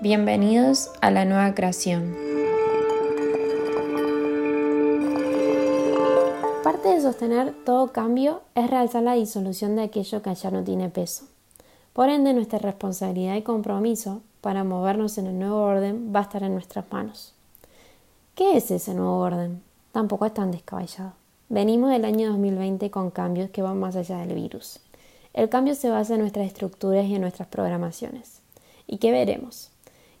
Bienvenidos a la nueva creación. Parte de sostener todo cambio es realzar la disolución de aquello que ya no tiene peso. Por ende, nuestra responsabilidad y compromiso para movernos en el nuevo orden va a estar en nuestras manos. ¿Qué es ese nuevo orden? Tampoco es tan descabellado. Venimos del año 2020 con cambios que van más allá del virus. El cambio se basa en nuestras estructuras y en nuestras programaciones. ¿Y qué veremos?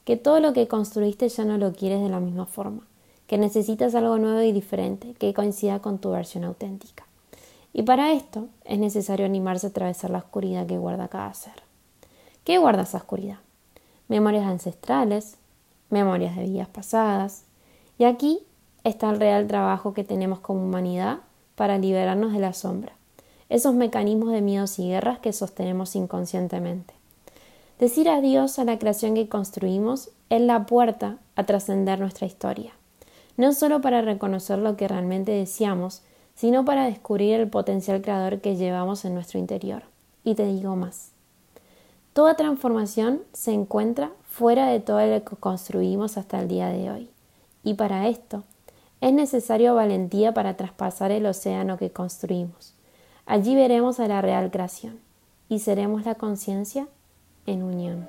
Que todo lo que construiste ya no lo quieres de la misma forma, que necesitas algo nuevo y diferente que coincida con tu versión auténtica. Y para esto es necesario animarse a atravesar la oscuridad que guarda cada ser. ¿Qué guarda esa oscuridad? Memorias ancestrales, memorias de vidas pasadas, y aquí está el real trabajo que tenemos como humanidad para liberarnos de la sombra, esos mecanismos de miedos y guerras que sostenemos inconscientemente. Decir adiós a la creación que construimos es la puerta a trascender nuestra historia, no solo para reconocer lo que realmente deseamos, sino para descubrir el potencial creador que llevamos en nuestro interior. Y te digo más. Toda transformación se encuentra fuera de todo lo que construimos hasta el día de hoy. Y para esto es necesario valentía para traspasar el océano que construimos. Allí veremos a la real creación y seremos la conciencia en unión.